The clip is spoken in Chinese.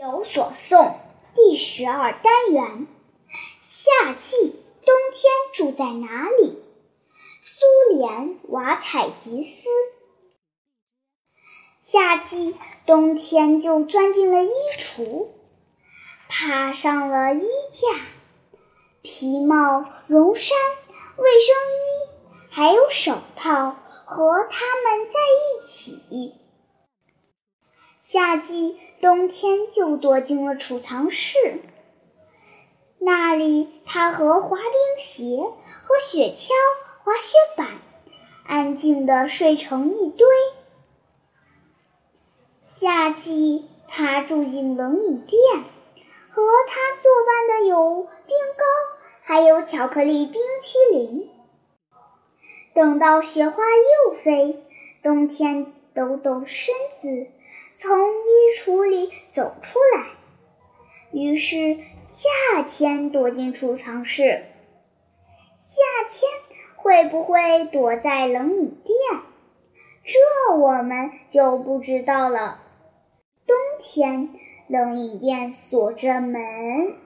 有所诵第十二单元：夏季冬天住在哪里？苏联瓦采吉斯。夏季冬天就钻进了衣橱，爬上了衣架，皮帽、绒衫、卫生衣，还有手套，和它们在一起。夏季冬天就躲进了储藏室，那里他和滑冰鞋和雪橇、滑雪板安静地睡成一堆。夏季他住进冷饮店，和他作伴的有冰糕，还有巧克力冰淇淋。等到雪花又飞，冬天抖抖身子。从衣橱里走出来，于是夏天躲进储藏室。夏天会不会躲在冷饮店？这我们就不知道了。冬天冷饮店锁着门。